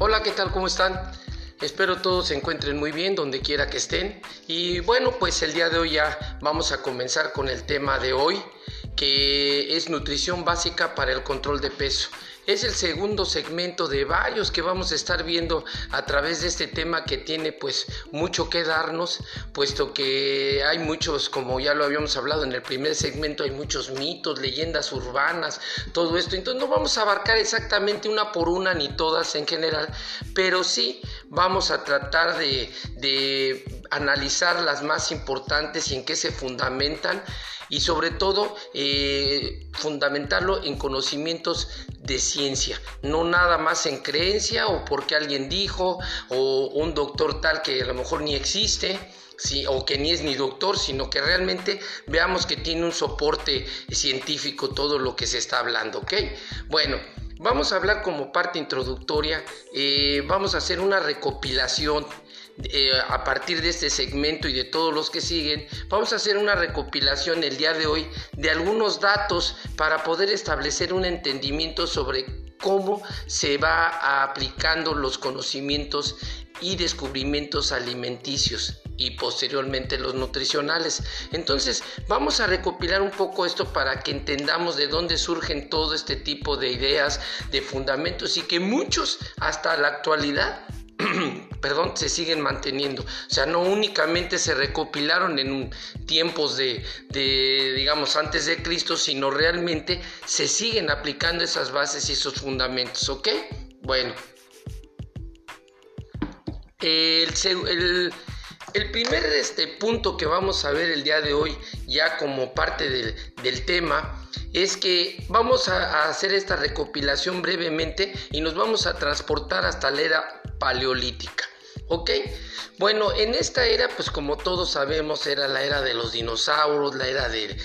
Hola, ¿qué tal? ¿Cómo están? Espero todos se encuentren muy bien donde quiera que estén. Y bueno, pues el día de hoy ya vamos a comenzar con el tema de hoy, que es nutrición básica para el control de peso. Es el segundo segmento de varios que vamos a estar viendo a través de este tema que tiene pues mucho que darnos, puesto que hay muchos, como ya lo habíamos hablado en el primer segmento, hay muchos mitos, leyendas urbanas, todo esto. Entonces no vamos a abarcar exactamente una por una ni todas en general, pero sí vamos a tratar de, de analizar las más importantes y en qué se fundamentan y sobre todo eh, fundamentarlo en conocimientos de ciencia, no nada más en creencia o porque alguien dijo o un doctor tal que a lo mejor ni existe. Sí, o que ni es ni doctor, sino que realmente veamos que tiene un soporte científico todo lo que se está hablando, ¿ok? Bueno, vamos a hablar como parte introductoria, eh, vamos a hacer una recopilación eh, a partir de este segmento y de todos los que siguen, vamos a hacer una recopilación el día de hoy de algunos datos para poder establecer un entendimiento sobre cómo se va aplicando los conocimientos y descubrimientos alimenticios y posteriormente los nutricionales. Entonces vamos a recopilar un poco esto para que entendamos de dónde surgen todo este tipo de ideas, de fundamentos y que muchos hasta la actualidad perdón, se siguen manteniendo. O sea, no únicamente se recopilaron en tiempos de, digamos, antes de Cristo, sino realmente se siguen aplicando esas bases y esos fundamentos, ¿ok? Bueno. El, primer este, punto que vamos a ver el día de hoy, ya como parte del, tema, es que vamos a, hacer esta recopilación brevemente y nos vamos a transportar hasta la era paleolítica. ¿Ok? Bueno, en esta era, pues como todos sabemos, era la era de los dinosaurios, la era de,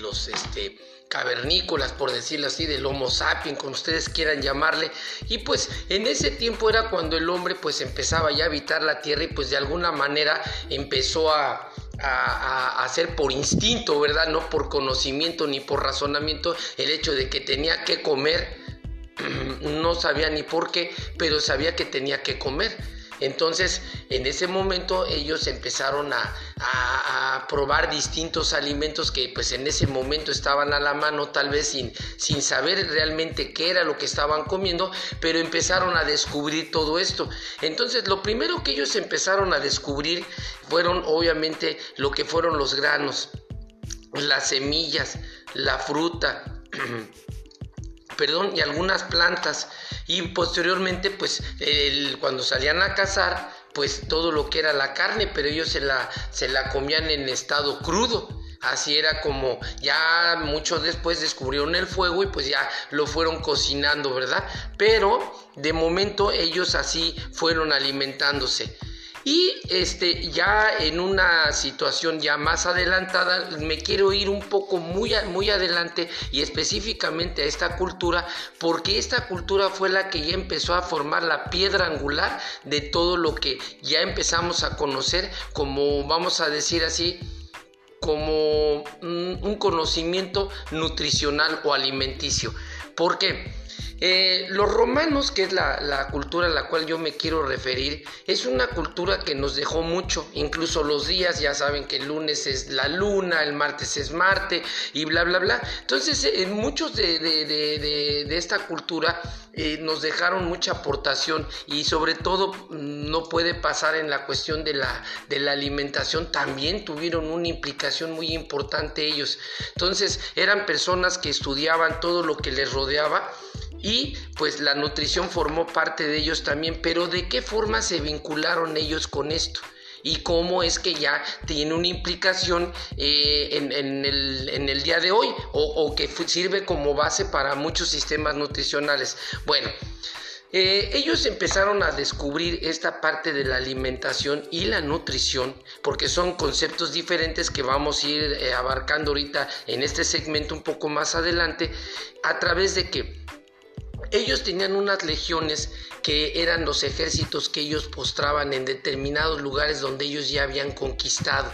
los este, cavernícolas, por decirlo así, del Homo sapiens, como ustedes quieran llamarle. Y pues en ese tiempo era cuando el hombre pues empezaba ya a habitar la tierra y pues de alguna manera empezó a, a, hacer por instinto, ¿verdad? No por conocimiento ni por razonamiento el hecho de que tenía que comer. No sabía ni por qué, pero sabía que tenía que comer. Entonces, en ese momento ellos empezaron a, probar distintos alimentos que pues en ese momento estaban a la mano, tal vez sin, sin saber realmente qué era lo que estaban comiendo, pero empezaron a descubrir todo esto. Entonces, lo primero que ellos empezaron a descubrir fueron obviamente lo que fueron los granos, las semillas, la fruta, perdón, y algunas plantas. Y posteriormente pues cuando salían a cazar pues todo lo que era la carne pero ellos se la, se la comían en estado crudo. Así era como ya mucho después descubrieron el fuego y pues ya lo fueron cocinando verdad pero de momento ellos así fueron alimentándose y este, ya en una situación ya más adelantada, me quiero ir un poco muy, muy adelante y específicamente a esta cultura, porque esta cultura fue la que ya empezó a formar la piedra angular de todo lo que ya empezamos a conocer como, vamos a decir así, como un conocimiento nutricional o alimenticio. ¿Por qué? Eh, los romanos, que es la, cultura a la cual yo me quiero referir, es una cultura que nos dejó mucho, incluso los días, ya saben que el lunes es la luna, el martes es Marte y bla, bla, bla. Entonces, en muchos de, esta cultura eh, nos dejaron mucha aportación y sobre todo mm, no puede pasar en la cuestión de la, de la alimentación, también tuvieron una implicación muy importante ellos. Entonces, eran personas que estudiaban todo lo que les rodeaba y pues la nutrición formó parte de ellos también, pero ¿de qué forma se vincularon ellos con esto? y cómo es que ya tiene una implicación eh, en, el, día de hoy o, que sirve como base para muchos sistemas nutricionales. Bueno, eh, ellos empezaron a descubrir esta parte de la alimentación y la nutrición, porque son conceptos diferentes que vamos a ir eh, abarcando ahorita en este segmento un poco más adelante, a través de que ellos tenían unas legiones que eran los ejércitos que ellos postraban en determinados lugares donde ellos ya habían conquistado.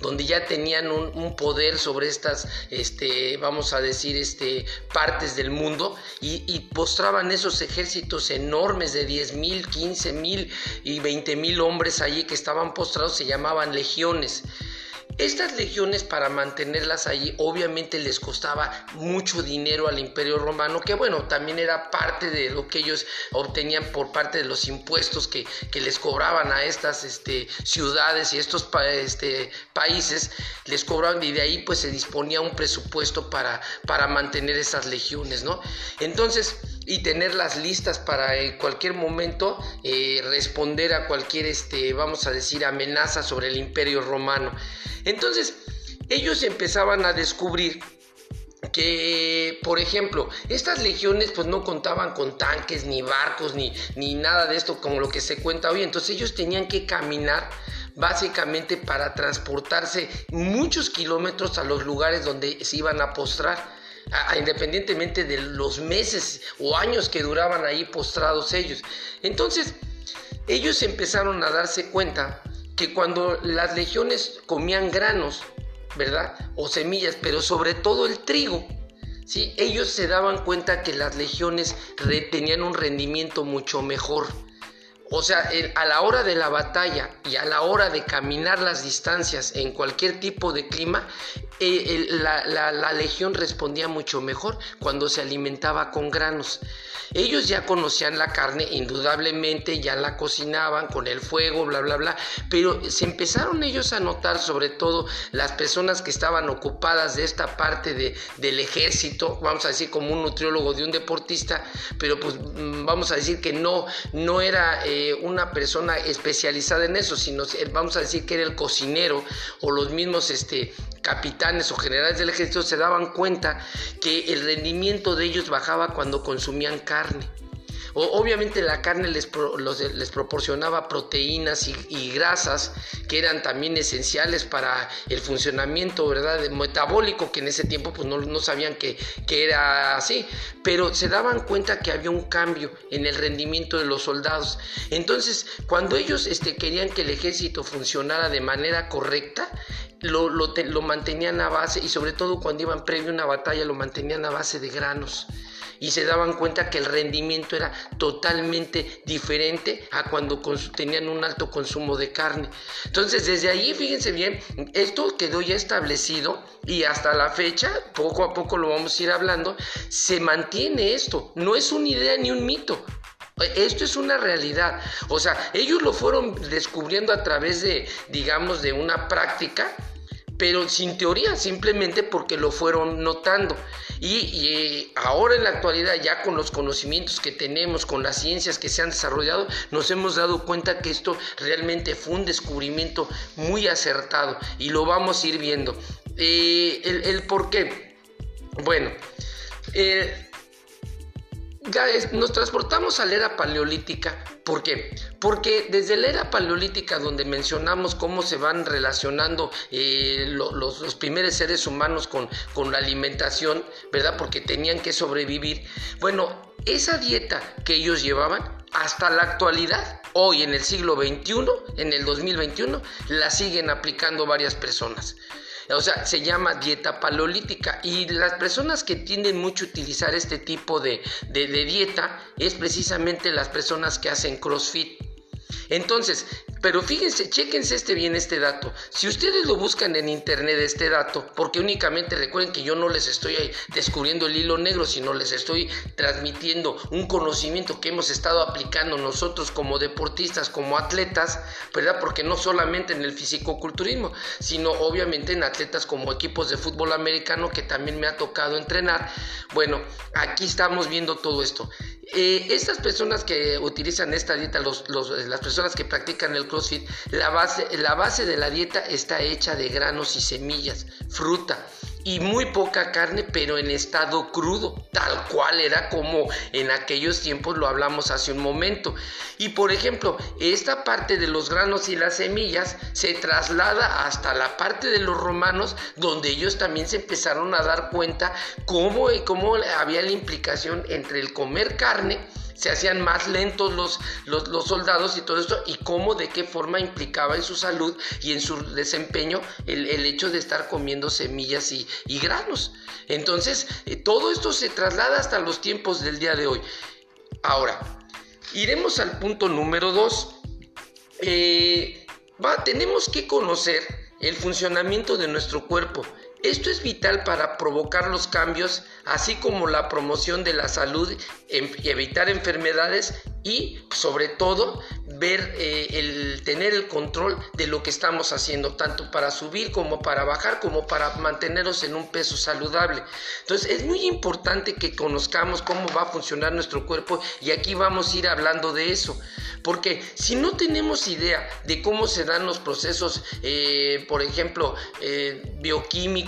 donde ya tenían un, poder sobre estas, este, vamos a decir, este, partes del mundo y, y postraban esos ejércitos enormes de 10 mil, 15 mil y 20 mil hombres allí que estaban postrados, se llamaban legiones. Estas legiones para mantenerlas allí obviamente les costaba mucho dinero al imperio romano, que bueno, también era parte de lo que ellos obtenían por parte de los impuestos que, les cobraban a estas este, ciudades y estos este, países, les cobraban y de ahí pues se disponía un presupuesto para, para mantener esas legiones, ¿no? Entonces, y tenerlas listas para en cualquier momento eh, responder a cualquier, este, vamos a decir, amenaza sobre el imperio romano. Entonces, ellos empezaban a descubrir que, por ejemplo, estas legiones pues no contaban con tanques, ni barcos, ni, ni nada de esto como lo que se cuenta hoy. Entonces ellos tenían que caminar básicamente para transportarse muchos kilómetros a los lugares donde se iban a postrar. Independientemente de los meses o años que duraban ahí postrados ellos. Entonces, ellos empezaron a darse cuenta que cuando las legiones comían granos, ¿verdad? O semillas, pero sobre todo el trigo, ¿sí? Ellos se daban cuenta que las legiones tenían un rendimiento mucho mejor. O sea, a la hora de la batalla y a la hora de caminar las distancias en cualquier tipo de clima, eh, la, legión respondía mucho mejor cuando se alimentaba con granos. Ellos ya conocían la carne, indudablemente, ya la cocinaban con el fuego, bla, bla, bla, pero se empezaron ellos a notar, sobre todo las personas que estaban ocupadas de esta parte de, del ejército, vamos a decir como un nutriólogo de un deportista, pero pues mm, vamos a decir que no, no era eh, una persona especializada en eso, sino vamos a decir que era el cocinero o los mismos este, capitanes o generales del ejército se daban cuenta que el rendimiento de ellos bajaba cuando consumían carne obviamente la carne les, les proporcionaba proteínas y, grasas que eran también esenciales para el funcionamiento ¿verdad? metabólico, que en ese tiempo pues no, no sabían que, que, era así, pero se daban cuenta que había un cambio en el rendimiento de los soldados. Entonces, cuando ellos este, querían que el ejército funcionara de manera correcta, lo, lo, lo, mantenían a base y sobre todo cuando iban previo a una batalla lo mantenían a base de granos y se daban cuenta que el rendimiento era totalmente diferente a cuando tenían un alto consumo de carne. Entonces, desde ahí, fíjense bien, esto quedó ya establecido y hasta la fecha, poco a poco lo vamos a ir hablando, se mantiene esto, no es una idea ni un mito, esto es una realidad. O sea, ellos lo fueron descubriendo a través de, digamos, de una práctica, pero sin teoría, simplemente porque lo fueron notando. Y, ahora en la actualidad, ya con los conocimientos que tenemos, con las ciencias que se han desarrollado, nos hemos dado cuenta que esto realmente fue un descubrimiento muy acertado y lo vamos a ir viendo. Eh, el, por qué. Bueno, eh, nos transportamos a la era paleolítica. ¿Por qué? Porque desde la era paleolítica, donde mencionamos cómo se van relacionando eh, los, primeros seres humanos con, con la alimentación, ¿verdad? Porque tenían que sobrevivir. Bueno, esa dieta que ellos llevaban hasta la actualidad, hoy en el siglo XXI, en el 2021, la siguen aplicando varias personas. O sea, se llama dieta paleolítica y las personas que tienden mucho a utilizar este tipo de, de dieta es precisamente las personas que hacen CrossFit. Entonces, pero fíjense, chéquense este bien este dato. Si ustedes lo buscan en internet este dato, porque únicamente recuerden que yo no les estoy descubriendo el hilo negro, sino les estoy transmitiendo un conocimiento que hemos estado aplicando nosotros como deportistas, como atletas, ¿verdad? Porque no solamente en el fisicoculturismo, sino obviamente en atletas como equipos de fútbol americano que también me ha tocado entrenar. Bueno, aquí estamos viendo todo esto. Eh, estas personas que utilizan esta dieta, las personas que practican el CrossFit, la base, la base de la dieta está hecha de granos y semillas, fruta y muy poca carne, pero en estado crudo, tal cual era como en aquellos tiempos lo hablamos hace un momento. Y por ejemplo, esta parte de los granos y las semillas se traslada hasta la parte de los romanos, donde ellos también se empezaron a dar cuenta cómo, cómo había la implicación entre el comer carne se hacían más lentos los, los, soldados y todo esto, y cómo, de qué forma implicaba en su salud y en su desempeño el, hecho de estar comiendo semillas y, granos. Entonces, eh, todo esto se traslada hasta los tiempos del día de hoy. Ahora, iremos al punto número dos. Eh, tenemos que conocer el funcionamiento de nuestro cuerpo. Esto es vital para provocar los cambios, así como la promoción de la salud y evitar enfermedades y sobre todo ver eh, el tener el control de lo que estamos haciendo tanto para subir como para bajar como para mantenernos en un peso saludable. Entonces es muy importante que conozcamos cómo va a funcionar nuestro cuerpo y aquí vamos a ir hablando de eso porque si no tenemos idea de cómo se dan los procesos eh, por ejemplo eh, bioquímicos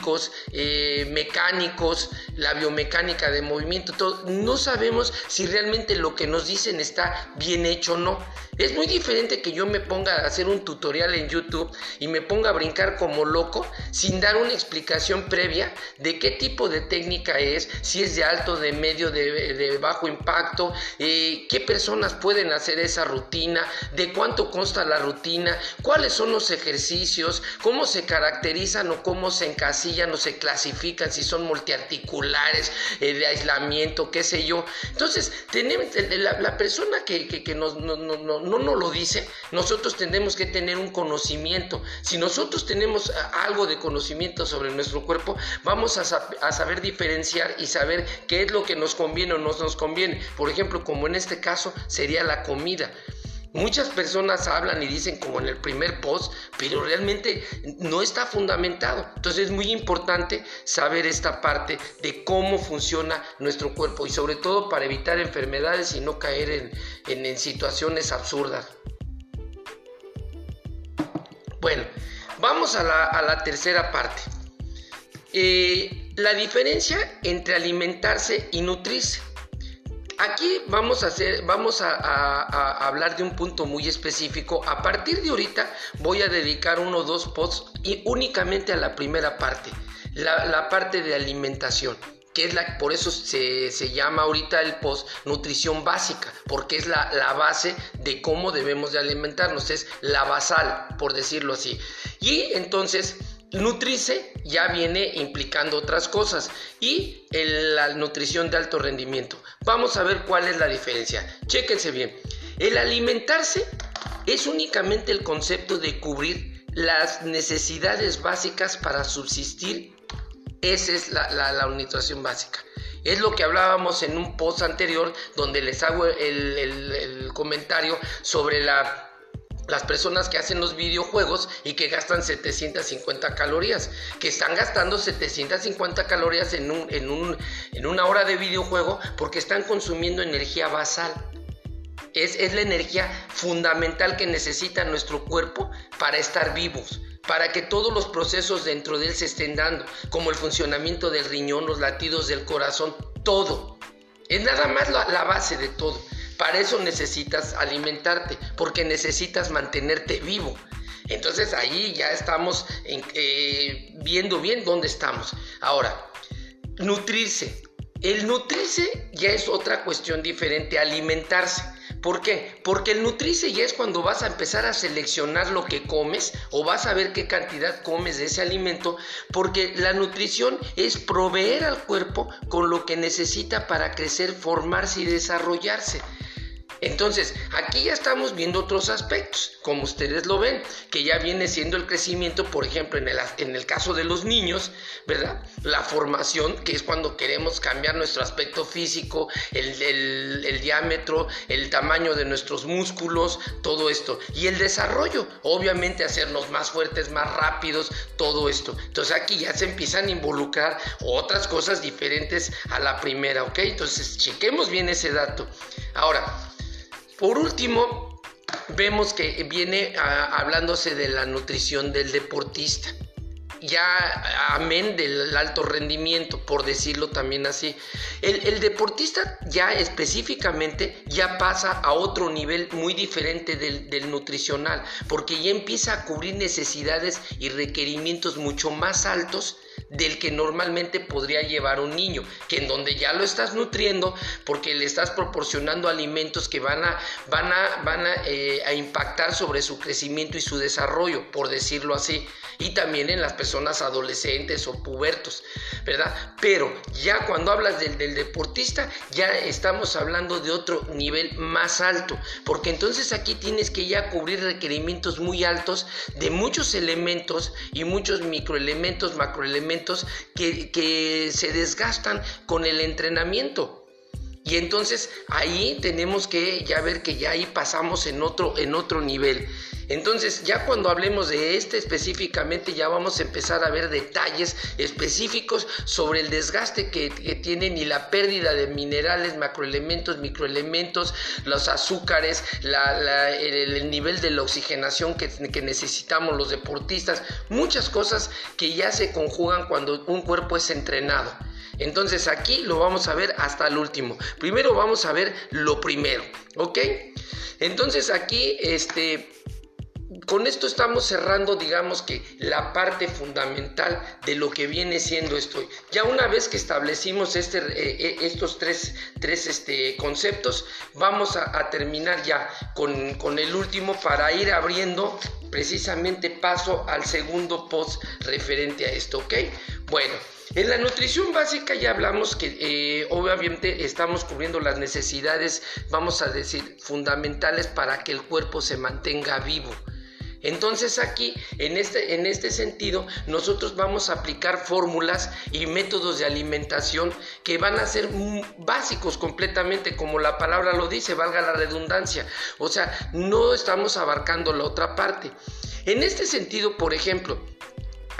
mecánicos la biomecánica de movimiento todo, no sabemos si realmente lo que nos dicen está bien hecho o no. Es muy diferente que yo me ponga a hacer un tutorial en YouTube y me ponga a brincar como loco sin dar una explicación previa de qué tipo de técnica es, si es de alto, de medio, de, bajo impacto, eh, qué personas pueden hacer esa rutina, de cuánto consta la rutina, cuáles son los ejercicios, cómo se caracterizan o cómo se encasillan o se clasifican, si son multiarticulares, eh, de aislamiento, qué sé yo. Entonces, tenemos, la, persona que, que, nos, no, no, no nos lo dice, nosotros tenemos que tener un conocimiento. Si nosotros tenemos algo de conocimiento sobre nuestro cuerpo, vamos a, saber diferenciar y saber qué es lo que nos conviene o no nos conviene. Por ejemplo, como en este caso sería la comida. Muchas personas hablan y dicen como en el primer post, pero realmente no está fundamentado. Entonces es muy importante saber esta parte de cómo funciona nuestro cuerpo y sobre todo para evitar enfermedades y no caer en, situaciones absurdas. Bueno, vamos a la, tercera parte. Eh, la diferencia entre alimentarse y nutrirse. Aquí vamos a hacer, vamos a, hablar de un punto muy específico. A partir de ahorita voy a dedicar uno o dos posts y únicamente a la primera parte, la, parte de alimentación que es la, por eso se, llama ahorita el post nutrición básica, porque es la, la, base de cómo debemos de alimentarnos, es la basal, por decirlo así. Y entonces Nutrice ya viene implicando otras cosas y la nutrición de alto rendimiento. Vamos a ver cuál es la diferencia. Chéquense bien. El alimentarse es únicamente el concepto de cubrir las necesidades básicas para subsistir. Esa es la, nutrición básica. Es lo que hablábamos en un post anterior donde les hago el comentario sobre la las personas que hacen los videojuegos y que gastan 750 calorías, que están gastando 750 calorías en, un, en, un, en una hora de videojuego porque están consumiendo energía basal. Es, es la energía fundamental que necesita nuestro cuerpo para estar vivos, para que todos los procesos dentro de él se estén dando, como el funcionamiento del riñón, los latidos del corazón, todo. Es nada más la, la base de todo. Para eso necesitas alimentarte, porque necesitas mantenerte vivo. Entonces ahí ya estamos eh, viendo bien dónde estamos. Ahora, nutrirse. El nutrirse ya es otra cuestión diferente, alimentarse. ¿Por qué? Porque el nutrirse ya es cuando vas a empezar a seleccionar lo que comes o vas a ver qué cantidad comes de ese alimento, porque la nutrición es proveer al cuerpo con lo que necesita para crecer, formarse y desarrollarse. Entonces, aquí ya estamos viendo otros aspectos, como ustedes lo ven, que ya viene siendo el crecimiento, por ejemplo, en el, en el caso de los niños, ¿verdad? La formación, que es cuando queremos cambiar nuestro aspecto físico, el, diámetro, el tamaño de nuestros músculos, todo esto. Y el desarrollo, obviamente hacernos más fuertes, más rápidos, todo esto. Entonces aquí ya se empiezan a involucrar otras cosas diferentes a la primera, ¿ok? Entonces chequemos bien ese dato. Ahora, por último, vemos que viene ah, hablándose de la nutrición del deportista. Ya amén del alto rendimiento, por decirlo también así. El, deportista ya específicamente ya pasa a otro nivel muy diferente del, del nutricional, porque ya empieza a cubrir necesidades y requerimientos mucho más altos del que normalmente podría llevar un niño, que en donde ya lo estás nutriendo porque le estás proporcionando alimentos que van a, van a, van eh, a impactar sobre su crecimiento y su desarrollo, por decirlo así, y también en las personas adolescentes o pubertos, ¿verdad? Pero ya cuando hablas del, del deportista, ya estamos hablando de otro nivel más alto, porque entonces aquí tienes que ya cubrir requerimientos muy altos de muchos elementos y muchos microelementos, macroelementos que, que se desgastan con el entrenamiento. Y entonces ahí tenemos que ya ver que ya ahí pasamos en otro, en otro nivel. Entonces, ya cuando hablemos de este específicamente, ya vamos a empezar a ver detalles específicos sobre el desgaste que, tienen y la pérdida de minerales, macroelementos, microelementos, los azúcares, el, nivel de la oxigenación que, que necesitamos los deportistas, muchas cosas que ya se conjugan cuando un cuerpo es entrenado. Entonces aquí lo vamos a ver hasta el último. Primero vamos a ver lo primero, ¿ok? Entonces aquí, este, con esto estamos cerrando, digamos que la parte fundamental de lo que viene siendo esto. Ya una vez que establecimos este, eh, eh, estos tres, tres este, conceptos, vamos a, terminar ya con, con, el último para ir abriendo precisamente paso al segundo post referente a esto, ¿ok? Bueno. En la nutrición básica ya hablamos que eh, obviamente estamos cubriendo las necesidades, vamos a decir, fundamentales para que el cuerpo se mantenga vivo. Entonces aquí, en este, en este sentido, nosotros vamos a aplicar fórmulas y métodos de alimentación que van a ser básicos completamente, como la palabra lo dice, valga la redundancia. O sea, no estamos abarcando la otra parte. En este sentido, por ejemplo,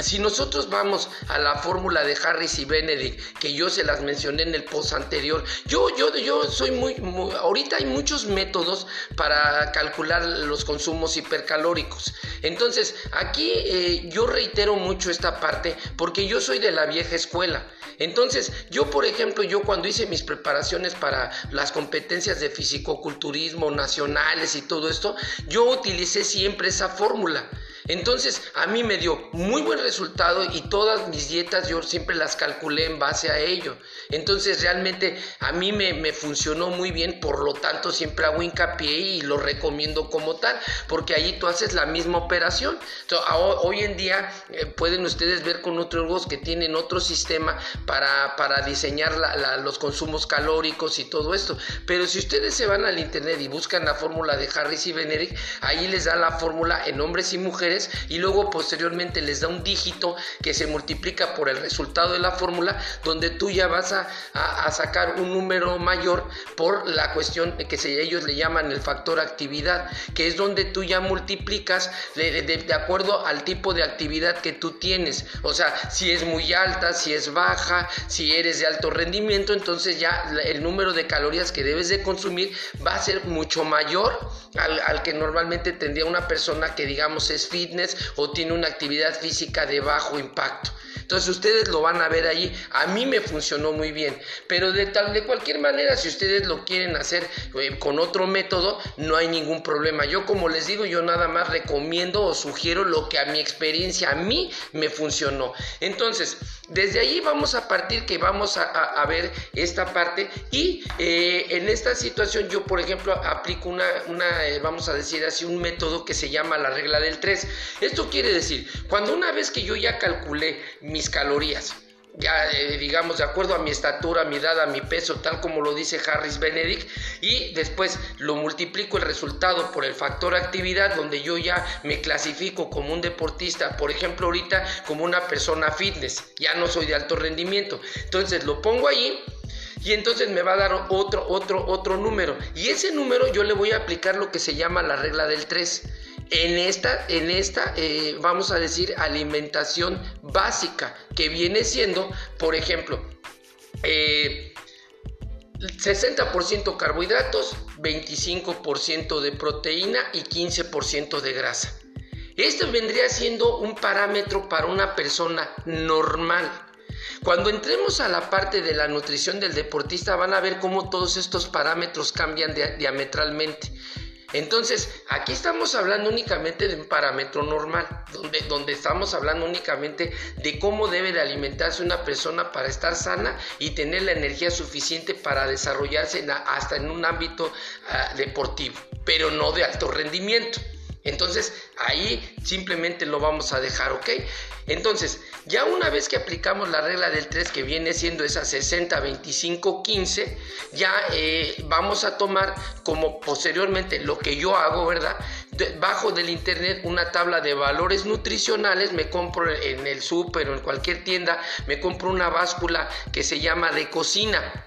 si nosotros vamos a la fórmula de Harris y Benedict, que yo se las mencioné en el post anterior, yo, yo, yo soy muy, ahorita hay muchos métodos para calcular los consumos hipercalóricos. Entonces, aquí eh, yo reitero mucho esta parte porque yo soy de la vieja escuela. Entonces, yo, por ejemplo, yo cuando hice mis preparaciones para las competencias de fisicoculturismo nacionales y todo esto, yo utilicé siempre esa fórmula. Entonces, a mí me dio muy buen resultado y todas mis dietas yo siempre las calculé en base a ello. Entonces, realmente a mí me, funcionó muy bien, por lo tanto, siempre hago hincapié y lo recomiendo como tal, porque ahí tú haces la misma operación. hoy en día eh, pueden ustedes ver con nutriólogos que tienen otro sistema para, para diseñar los consumos calóricos y todo esto. Pero si ustedes se van al internet y buscan la fórmula de Harris y Benedict, ahí les da la fórmula en hombres y mujeres y luego posteriormente les da un dígito que se multiplica por el resultado de la fórmula donde tú ya vas a, sacar un número mayor por la cuestión que ellos le llaman el factor actividad, que es donde tú ya multiplicas de, de acuerdo al tipo de actividad que tú tienes. O sea, si es muy alta, si es baja, si eres de alto rendimiento, entonces ya el número de calorías que debes de consumir va a ser mucho mayor al, al que normalmente tendría una persona que digamos es o tiene una actividad física de bajo impacto. Entonces ustedes lo van a ver ahí. A mí me funcionó muy bien. Pero de, tal, de cualquier manera, si ustedes lo quieren hacer eh, con otro método, no hay ningún problema. Yo como les digo, yo nada más recomiendo o sugiero lo que a mi experiencia, a mí me funcionó. Entonces, desde ahí vamos a partir que vamos a, ver esta parte y eh, en esta situación yo, por ejemplo, aplico una, una eh, vamos a decir así, un método que se llama la regla del 3. Esto quiere decir, cuando una vez que yo ya calculé mis calorías, ya eh, digamos de acuerdo a mi estatura, mi edad, a mi peso, tal como lo dice Harris Benedict, y después lo multiplico el resultado por el factor actividad, donde yo ya me clasifico como un deportista, por ejemplo ahorita como una persona fitness, ya no soy de alto rendimiento, entonces lo pongo ahí y entonces me va a dar otro, otro, otro número, y ese número yo le voy a aplicar lo que se llama la regla del 3 en esta, en esta eh, vamos a decir, alimentación básica, que viene siendo, por ejemplo, 60% eh, carbohidratos, 25% de proteína y 15% de grasa. Esto vendría siendo un parámetro para una persona normal. Cuando entremos a la parte de la nutrición del deportista van a ver cómo todos estos parámetros cambian diametralmente. Entonces, aquí estamos hablando únicamente de un parámetro normal, donde, donde estamos hablando únicamente de cómo debe de alimentarse una persona para estar sana y tener la energía suficiente para desarrollarse hasta en un ámbito ah, deportivo, pero no de alto rendimiento. Entonces ahí simplemente lo vamos a dejar, ¿ok? Entonces, ya una vez que aplicamos la regla del 3 que viene siendo esa 60, 25, 15, ya eh, vamos a tomar como posteriormente lo que yo hago, ¿verdad? bajo del internet una tabla de valores nutricionales, me compro en el súper o en cualquier tienda, me compro una báscula que se llama de cocina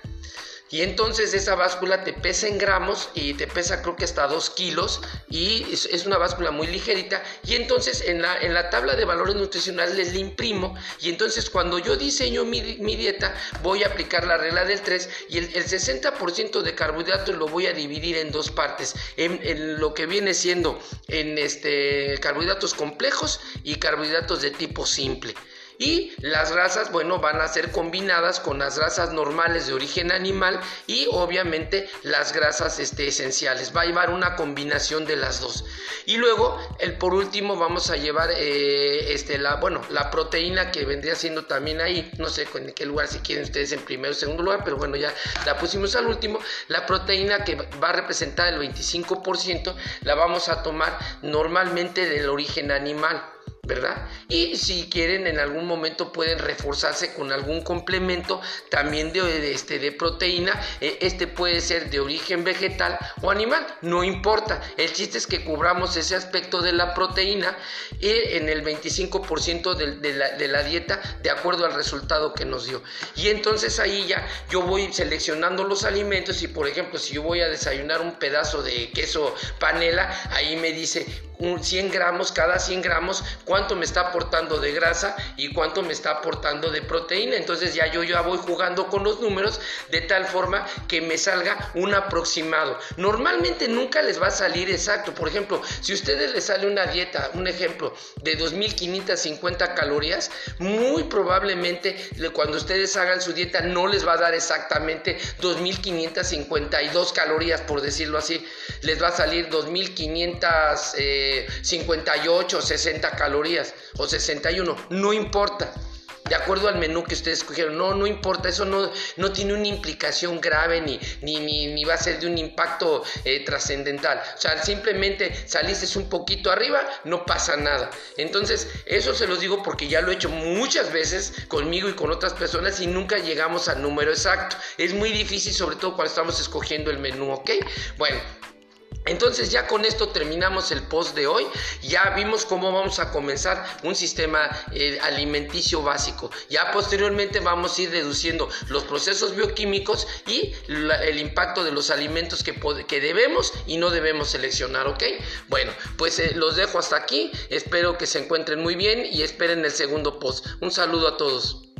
y entonces esa báscula te pesa en gramos y te pesa creo que hasta 2 kilos y es, una báscula muy ligerita. Y entonces en la, en la tabla de valores nutricionales les imprimo y entonces cuando yo diseño mi, dieta voy a aplicar la regla del 3 y el, 60% de carbohidratos lo voy a dividir en dos partes. En, en, lo que viene siendo en este, carbohidratos complejos y carbohidratos de tipo simple. Y las grasas, bueno, van a ser combinadas con las grasas normales de origen animal y obviamente las grasas este, esenciales. Va a llevar una combinación de las dos. Y luego, el, por último, vamos a llevar eh, este, la, bueno, la proteína que vendría siendo también ahí, no sé en qué lugar si quieren ustedes en primero o segundo lugar, pero bueno, ya la pusimos al último. La proteína que va a representar el 25% la vamos a tomar normalmente del origen animal. ¿Verdad? Y si quieren en algún momento pueden reforzarse con algún complemento también de, este, de proteína. E, este puede ser de origen vegetal o animal, no importa. El chiste es que cubramos ese aspecto de la proteína en el 25% de, de, la, de la dieta de acuerdo al resultado que nos dio. Y entonces ahí ya yo voy seleccionando los alimentos y por ejemplo si yo voy a desayunar un pedazo de queso panela, ahí me dice 100 gramos, cada 100 gramos, cuánto me está aportando de grasa y cuánto me está aportando de proteína. Entonces ya yo ya voy jugando con los números de tal forma que me salga un aproximado. Normalmente nunca les va a salir exacto. Por ejemplo, si a ustedes les sale una dieta, un ejemplo, de 2.550 calorías, muy probablemente cuando ustedes hagan su dieta no les va a dar exactamente 2.552 calorías, por decirlo así. Les va a salir 2.500... Eh, 58, 60 calorías o 61, no importa. De acuerdo al menú que ustedes escogieron, no, no importa, eso no, no tiene una implicación grave ni, ni, ni, va a ser de un impacto eh, trascendental. O sea, simplemente saliste un poquito arriba, no pasa nada. Entonces, eso se los digo porque ya lo he hecho muchas veces conmigo y con otras personas y nunca llegamos al número exacto. Es muy difícil, sobre todo cuando estamos escogiendo el menú, ¿ok? Bueno, entonces ya con esto terminamos el post de hoy. Ya vimos cómo vamos a comenzar un sistema eh, alimenticio básico. Ya posteriormente vamos a ir reduciendo los procesos bioquímicos y el impacto de los alimentos que, que, debemos y no debemos seleccionar, ¿ok? Bueno, pues eh, los dejo hasta aquí. Espero que se encuentren muy bien y esperen el segundo post. Un saludo a todos.